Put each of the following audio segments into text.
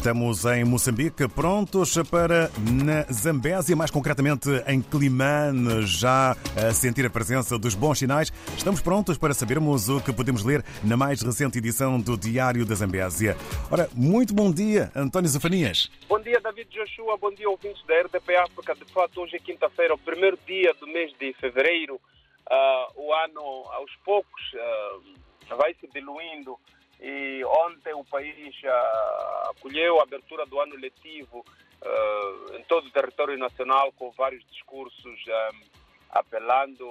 Estamos em Moçambique, prontos para na Zambésia, mais concretamente em Climane, já a sentir a presença dos bons sinais. Estamos prontos para sabermos o que podemos ler na mais recente edição do Diário da Zambésia. Ora, muito bom dia, António Zafanias. Bom dia, David Joshua. Bom dia, ouvintes da RDP África. De fato, hoje é quinta-feira, o primeiro dia do mês de fevereiro. Uh, o ano, aos poucos, uh, vai se diluindo e ontem o país acolheu a abertura do ano letivo uh, em todo o território nacional com vários discursos um, apelando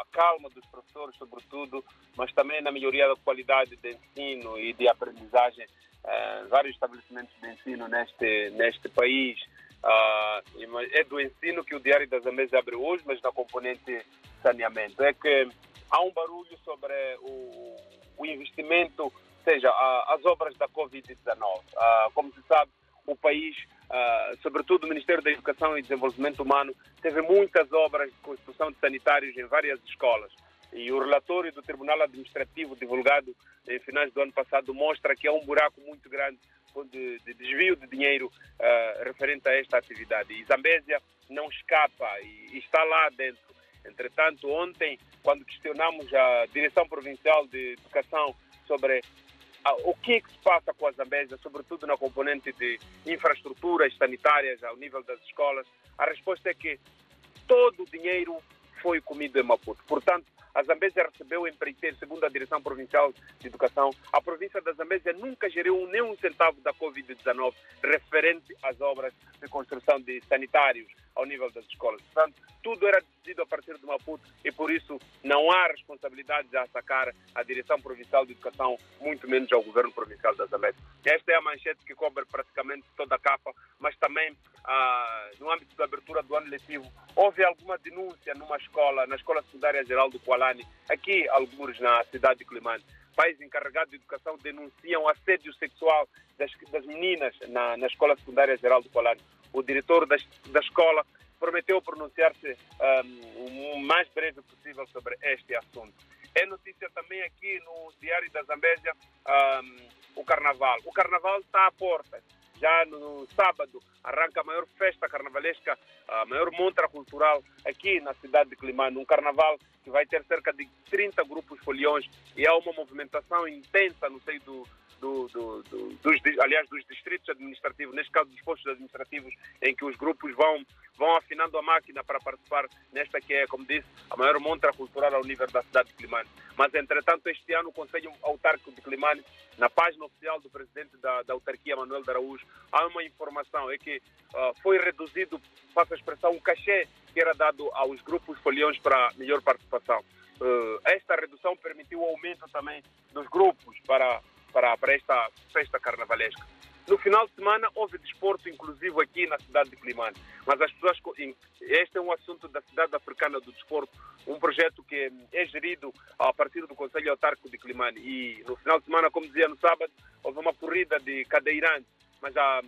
à calma dos professores, sobretudo, mas também na melhoria da qualidade de ensino e de aprendizagem uh, vários estabelecimentos de ensino neste, neste país. Uh, é do ensino que o Diário das Zambésia abre hoje, mas na componente saneamento. É que há um barulho sobre o, o investimento as obras da Covid-19. Como se sabe, o país, sobretudo o Ministério da Educação e Desenvolvimento Humano, teve muitas obras de construção de sanitários em várias escolas. E o relatório do Tribunal Administrativo, divulgado em finais do ano passado, mostra que há um buraco muito grande de, de desvio de dinheiro uh, referente a esta atividade. E Zambésia não escapa e, e está lá dentro. Entretanto, ontem, quando questionamos a Direção Provincial de Educação sobre o que, é que se passa com a Zambésia, sobretudo na componente de infraestruturas sanitárias ao nível das escolas, a resposta é que todo o dinheiro foi comido em Maputo. Portanto, a Zambésia recebeu empreiteiro, segundo a Direção Provincial de Educação, a província da Zambésia nunca gerou nem um centavo da Covid-19 referente às obras de construção de sanitários ao nível das escolas. Portanto, tudo era decidido a partir de Maputo e por isso não há responsabilidades a sacar à Direção Provincial de Educação, muito menos ao Governo Provincial da Zambésia. Esta é a manchete que cobre praticamente toda a capa, mas também ah, no âmbito da abertura do ano letivo, houve alguma denúncia numa escola, na Escola Secundária Geral do Kualani, aqui, alguns na cidade de Climane. Pais encarregados de educação denunciam assédio sexual das, das meninas na, na Escola Secundária Geral do Kualani. O diretor da, da escola prometeu pronunciar-se um, o mais breve possível sobre este assunto. É notícia também aqui no Diário da Zambésia um, o Carnaval. O Carnaval está à porta. Já no sábado arranca a maior festa carnavalesca, a maior montra cultural aqui na cidade de Climano. Um carnaval que vai ter cerca de 30 grupos foliões e há uma movimentação intensa no seio do, do, do, do, dos, aliás, dos distritos administrativos, neste caso dos postos administrativos, em que os grupos vão, vão afinando a máquina para participar nesta que é, como disse, a maior montra cultural ao nível da cidade de Climane. Mas, entretanto, este ano o Conselho Autárquico de Climane, na página oficial do presidente da, da autarquia, Manuel de Araújo, há uma informação, é que uh, foi reduzido, faço a expressão, o cachê que era dado aos grupos foliões para melhor participação. Uh, esta redução permitiu o aumento também dos grupos para para, para esta festa carnavalesca. No final de semana houve desporto inclusivo aqui na cidade de Climane, mas as pessoas este é um assunto da cidade africana do desporto, um projeto que é gerido a partir do Conselho Autárquico de Climane. E no final de semana, como dizia no sábado, houve uma corrida de cadeirantes, mas a,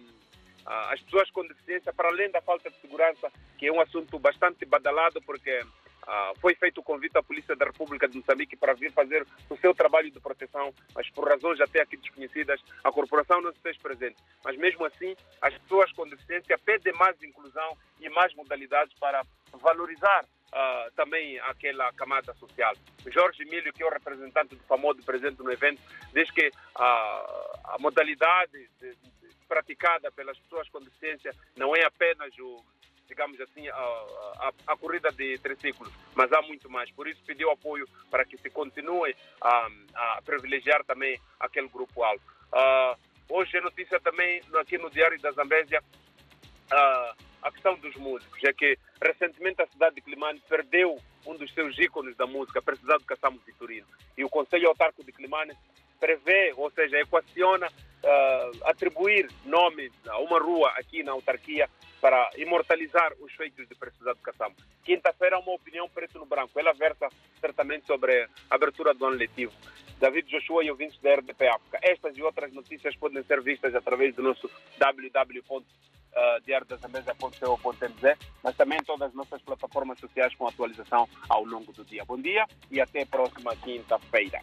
a, as pessoas com deficiência, para além da falta de segurança, que é um assunto bastante badalado porque Uh, foi feito o convite à Polícia da República de Moçambique para vir fazer o seu trabalho de proteção, mas por razões até aqui desconhecidas, a corporação não se fez presente. Mas mesmo assim, as pessoas com deficiência pedem mais inclusão e mais modalidades para valorizar uh, também aquela camada social. Jorge Emílio, que é o representante do famoso presente no evento, diz que uh, a modalidade de, de, praticada pelas pessoas com deficiência não é apenas o digamos assim, a, a, a, corrida de triciclos, mas há muito mais. Por isso pediu apoio para que se continue a, a privilegiar também aquele grupo-alvo. Uh, hoje é notícia também aqui no Diário da Zambésia uh, a questão dos músicos. É que recentemente a cidade de Climane perdeu um dos seus ícones da música, Precisado de Vitorino. E o Conselho Autárquico de Climane prevê, ou seja, equaciona uh, atribuir nomes a uma rua aqui na autarquia para imortalizar os feitos de Precisado Caçamo. Quinta-feira, uma opinião preto no branco. Ela versa certamente sobre a abertura do ano letivo. David Joshua e ouvintes da RDP África. Estas e outras notícias podem ser vistas através do nosso www.diariodasamesa.co.mz, mas também todas as nossas plataformas sociais com atualização ao longo do dia. Bom dia e até a próxima quinta-feira.